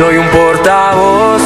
Soy un portavoz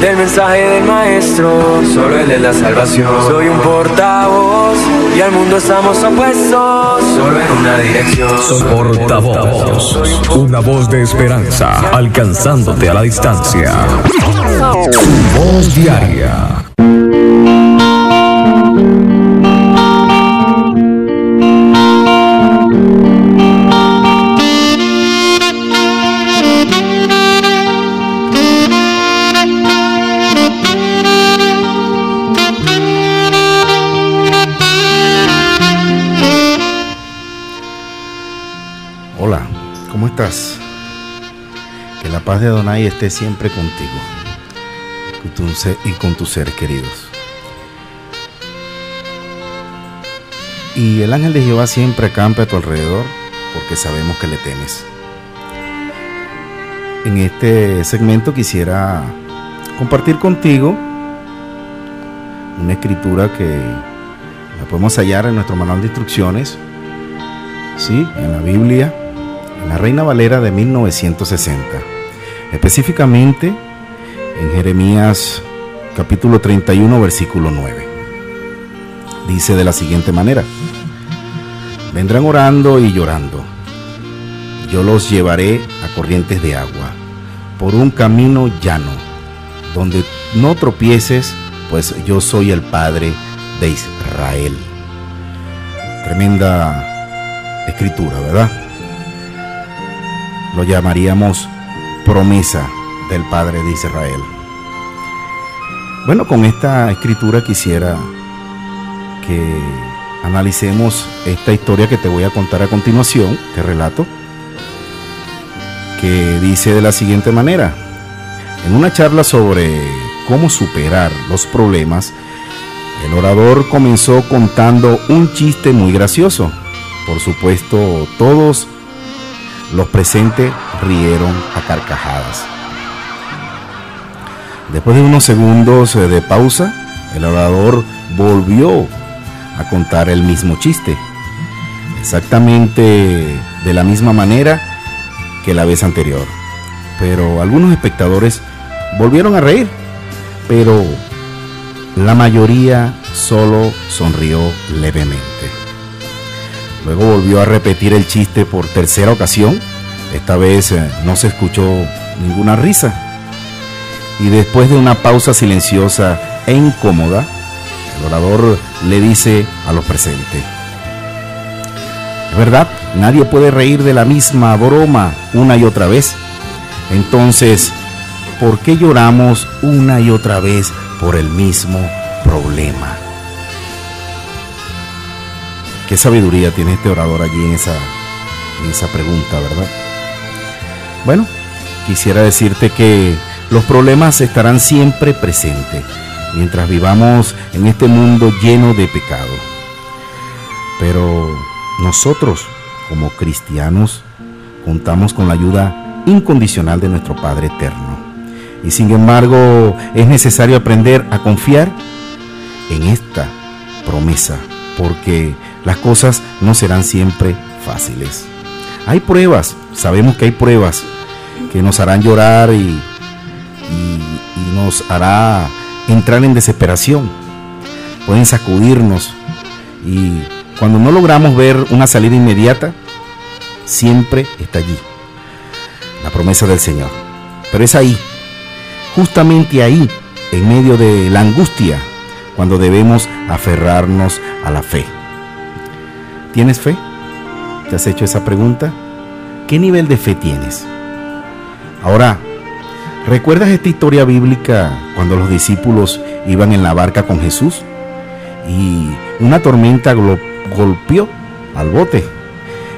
del mensaje del maestro, solo el de la salvación. Soy un portavoz y al mundo estamos opuestos, solo en una dirección. Soy portavoz, una voz de esperanza, alcanzándote a la distancia. Voz diaria. Adonai esté siempre contigo y con tus seres queridos. Y el ángel de Jehová siempre acampa a tu alrededor porque sabemos que le temes. En este segmento quisiera compartir contigo una escritura que la podemos hallar en nuestro manual de instrucciones, sí, en la Biblia, en la Reina Valera de 1960. Específicamente en Jeremías capítulo 31, versículo 9. Dice de la siguiente manera, vendrán orando y llorando. Yo los llevaré a corrientes de agua, por un camino llano, donde no tropieces, pues yo soy el Padre de Israel. Tremenda escritura, ¿verdad? Lo llamaríamos promesa del Padre de Israel. Bueno, con esta escritura quisiera que analicemos esta historia que te voy a contar a continuación, te relato, que dice de la siguiente manera. En una charla sobre cómo superar los problemas, el orador comenzó contando un chiste muy gracioso. Por supuesto, todos los presentes rieron a carcajadas. Después de unos segundos eh, de pausa, el orador volvió a contar el mismo chiste, exactamente de la misma manera que la vez anterior. Pero algunos espectadores volvieron a reír, pero la mayoría solo sonrió levemente. Luego volvió a repetir el chiste por tercera ocasión. Esta vez eh, no se escuchó ninguna risa. Y después de una pausa silenciosa e incómoda, el orador le dice a los presentes, es verdad, nadie puede reír de la misma broma una y otra vez. Entonces, ¿por qué lloramos una y otra vez por el mismo problema? Qué sabiduría tiene este orador allí en esa, en esa pregunta, ¿verdad? Bueno, quisiera decirte que los problemas estarán siempre presentes mientras vivamos en este mundo lleno de pecado. Pero nosotros, como cristianos, contamos con la ayuda incondicional de nuestro Padre Eterno. Y sin embargo, es necesario aprender a confiar en esta promesa, porque las cosas no serán siempre fáciles. Hay pruebas, sabemos que hay pruebas que nos harán llorar y, nos hará entrar en desesperación. Pueden sacudirnos y cuando no logramos ver una salida inmediata, siempre está allí la promesa del Señor. Pero es ahí, justamente ahí, en medio de la angustia, cuando debemos aferrarnos a la fe. ¿Tienes fe? ¿Te has hecho esa pregunta? ¿Qué nivel de fe tienes? Ahora, ¿recuerdas esta historia bíblica cuando los discípulos iban en la barca con Jesús y una tormenta golpeó al bote?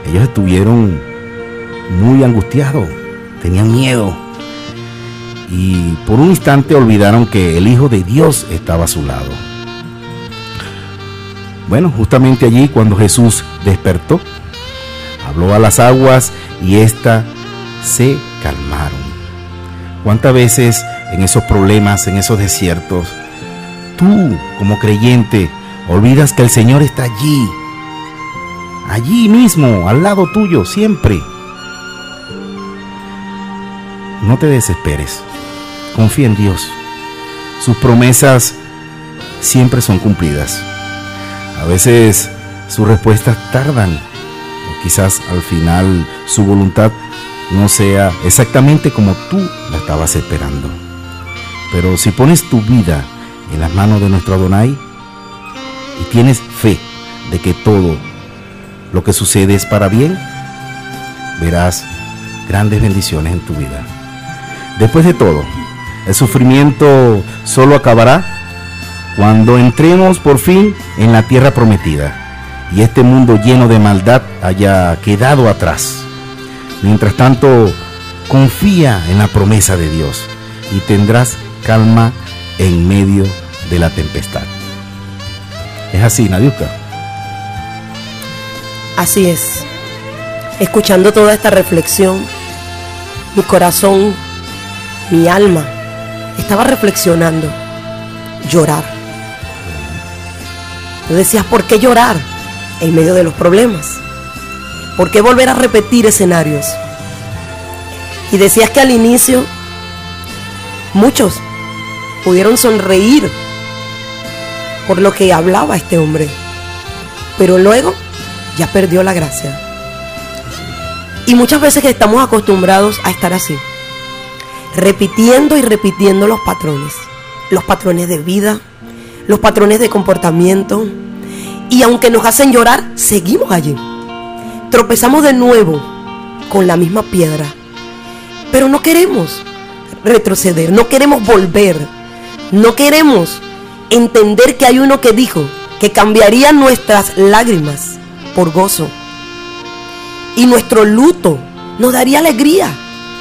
Ellos estuvieron muy angustiados, tenían miedo y por un instante olvidaron que el Hijo de Dios estaba a su lado. Bueno, justamente allí cuando Jesús despertó, habló a las aguas y éstas se calmaron. ¿Cuántas veces en esos problemas, en esos desiertos, tú como creyente olvidas que el Señor está allí, allí mismo, al lado tuyo, siempre? no te desesperes. Confía en Dios. Sus promesas siempre son cumplidas. A veces sus respuestas tardan o quizás al final su voluntad no sea exactamente como tú la estabas esperando. Pero si pones tu vida en las manos de nuestro Adonai y tienes fe de que todo lo que sucede es para bien, verás grandes bendiciones en tu vida. Después de todo, el sufrimiento solo acabará cuando entremos por fin en la tierra prometida y este mundo lleno de maldad haya quedado atrás. Mientras tanto, confía en la promesa de Dios y tendrás calma en medio de la tempestad. Es así, Nadiuska. Así es. Escuchando toda esta reflexión, mi corazón, mi alma, estaba reflexionando. Llorar. Tú decías, ¿por qué llorar en medio de los problemas? ¿Por qué volver a repetir escenarios? Y decías que al inicio muchos pudieron sonreír por lo que hablaba este hombre, pero luego ya perdió la gracia. Y muchas veces estamos acostumbrados a estar así, repitiendo y repitiendo los patrones, los patrones de vida, los patrones de comportamiento, y aunque nos hacen llorar, seguimos allí. Tropezamos de nuevo con la misma piedra, pero no queremos retroceder, no queremos volver, no queremos entender que hay uno que dijo que cambiaría nuestras lágrimas por gozo. Y nuestro luto nos daría alegría,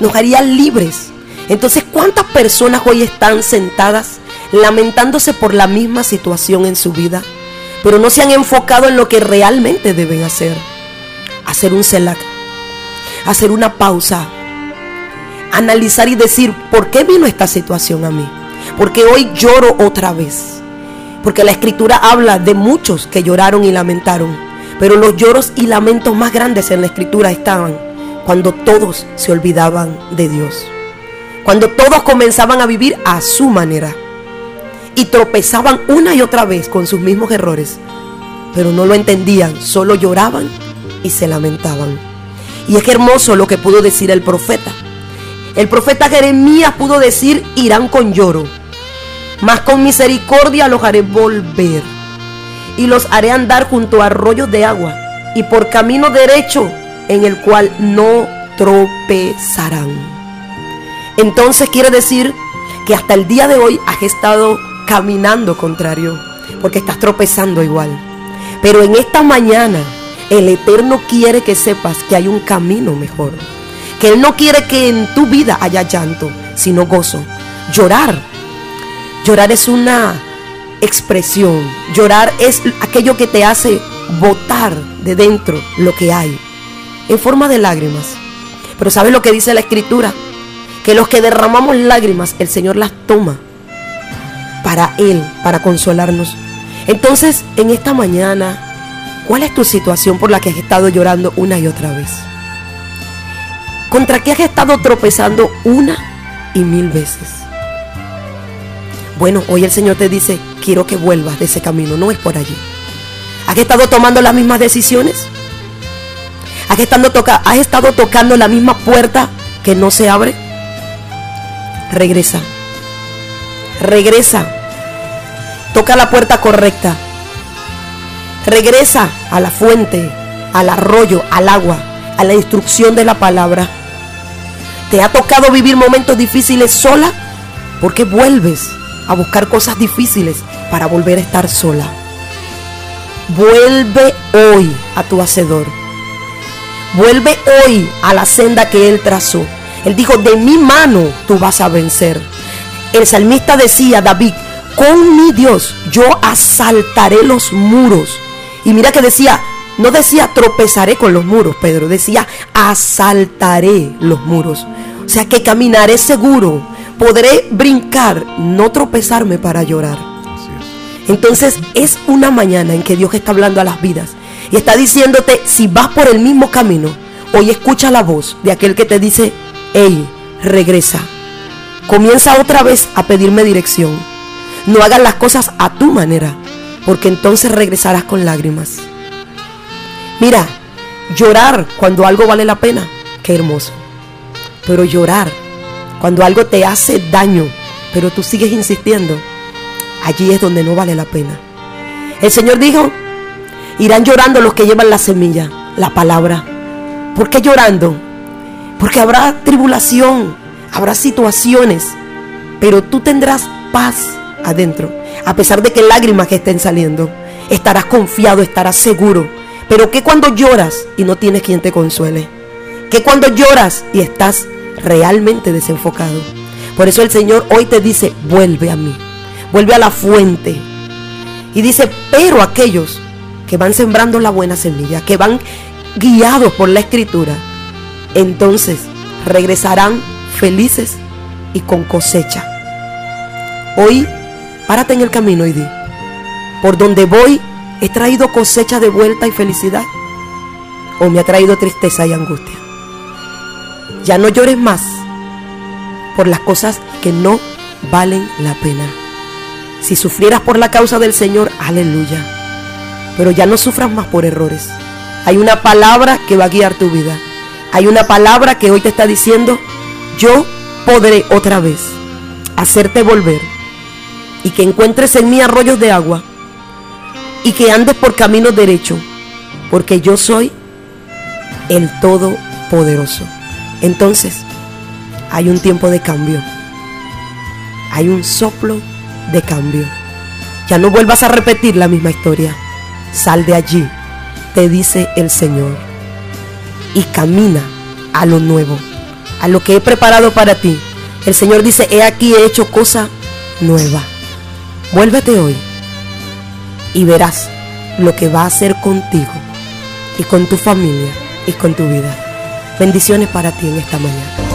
nos haría libres. Entonces, ¿cuántas personas hoy están sentadas lamentándose por la misma situación en su vida, pero no se han enfocado en lo que realmente deben hacer? Hacer un celac, hacer una pausa, analizar y decir, ¿por qué vino esta situación a mí? Porque hoy lloro otra vez. Porque la escritura habla de muchos que lloraron y lamentaron. Pero los lloros y lamentos más grandes en la escritura estaban cuando todos se olvidaban de Dios. Cuando todos comenzaban a vivir a su manera. Y tropezaban una y otra vez con sus mismos errores. Pero no lo entendían, solo lloraban y se lamentaban. Y es hermoso lo que pudo decir el profeta. El profeta Jeremías pudo decir, irán con lloro mas con misericordia los haré volver y los haré andar junto a arroyos de agua y por camino derecho en el cual no tropezarán. Entonces quiere decir que hasta el día de hoy has estado caminando contrario, porque estás tropezando igual. Pero en esta mañana el Eterno quiere que sepas que hay un camino mejor. Que Él no quiere que en tu vida haya llanto, sino gozo. Llorar Llorar es una expresión. Llorar es aquello que te hace botar de dentro lo que hay en forma de lágrimas. Pero ¿sabes lo que dice la escritura? Que los que derramamos lágrimas, el Señor las toma para Él, para consolarnos. Entonces, en esta mañana, ¿cuál es tu situación por la que has estado llorando una y otra vez? ¿Contra qué has estado tropezando una y mil veces? Bueno, hoy el Señor te dice, quiero que vuelvas de ese camino, no es por allí. ¿Has estado tomando las mismas decisiones? ¿Has estado, toca ¿Has estado tocando la misma puerta que no se abre? Regresa. Regresa. Toca la puerta correcta. Regresa a la fuente, al arroyo, al agua, a la instrucción de la palabra. ¿Te ha tocado vivir momentos difíciles sola? Porque vuelves a buscar cosas difíciles para volver a estar sola. Vuelve hoy a tu hacedor. Vuelve hoy a la senda que Él trazó. Él dijo, de mi mano tú vas a vencer. El salmista decía, David, con mi Dios yo asaltaré los muros. Y mira que decía, no decía tropezaré con los muros, Pedro, decía asaltaré los muros. O sea que caminaré seguro, podré brincar, no tropezarme para llorar. Entonces es una mañana en que Dios está hablando a las vidas y está diciéndote, si vas por el mismo camino, hoy escucha la voz de aquel que te dice, hey, regresa. Comienza otra vez a pedirme dirección. No hagas las cosas a tu manera, porque entonces regresarás con lágrimas. Mira, llorar cuando algo vale la pena, qué hermoso. Pero llorar cuando algo te hace daño, pero tú sigues insistiendo, allí es donde no vale la pena. El Señor dijo, irán llorando los que llevan la semilla, la palabra. ¿Por qué llorando? Porque habrá tribulación, habrá situaciones, pero tú tendrás paz adentro, a pesar de que lágrimas que estén saliendo. Estarás confiado, estarás seguro. Pero que cuando lloras y no tienes quien te consuele. Que cuando lloras y estás realmente desenfocado. Por eso el Señor hoy te dice, vuelve a mí, vuelve a la fuente. Y dice, pero aquellos que van sembrando la buena semilla, que van guiados por la escritura, entonces regresarán felices y con cosecha. Hoy, párate en el camino y di, por donde voy, he traído cosecha de vuelta y felicidad, o me ha traído tristeza y angustia. Ya no llores más por las cosas que no valen la pena. Si sufrieras por la causa del Señor, aleluya. Pero ya no sufras más por errores. Hay una palabra que va a guiar tu vida. Hay una palabra que hoy te está diciendo, yo podré otra vez hacerte volver y que encuentres en mí arroyos de agua y que andes por caminos derechos, porque yo soy el Todopoderoso. Entonces, hay un tiempo de cambio. Hay un soplo de cambio. Ya no vuelvas a repetir la misma historia. Sal de allí, te dice el Señor, y camina a lo nuevo, a lo que he preparado para ti. El Señor dice, he aquí he hecho cosa nueva. Vuélvete hoy y verás lo que va a hacer contigo y con tu familia y con tu vida. Bendiciones para ti en esta mañana.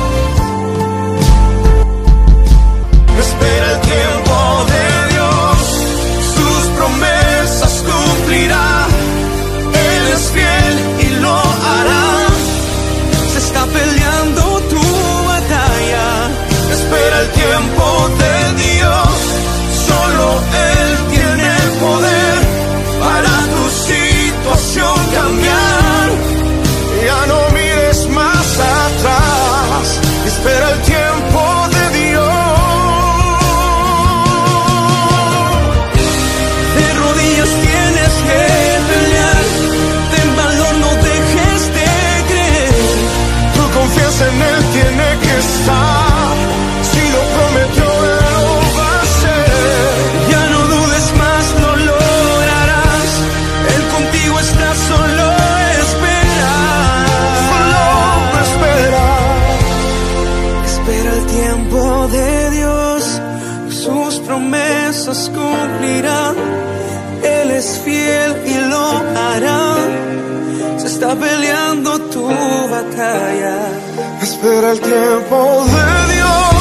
Espera el tiempo de Dios,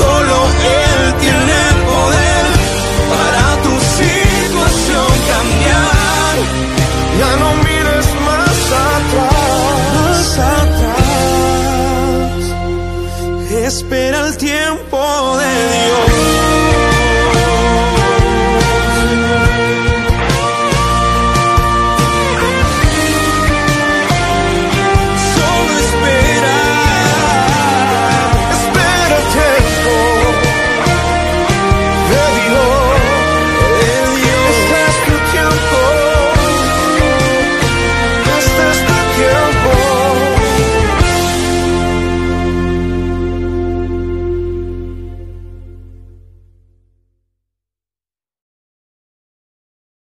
solo Él tiene poder para tu situación cambiar. Ya no mires más atrás, más atrás. Espera el tiempo